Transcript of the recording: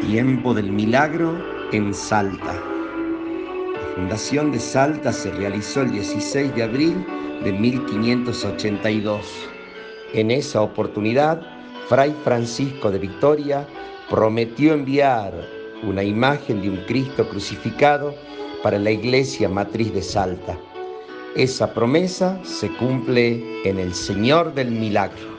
Tiempo del milagro en Salta. La fundación de Salta se realizó el 16 de abril de 1582. En esa oportunidad, Fray Francisco de Victoria prometió enviar una imagen de un Cristo crucificado para la iglesia matriz de Salta. Esa promesa se cumple en el Señor del Milagro.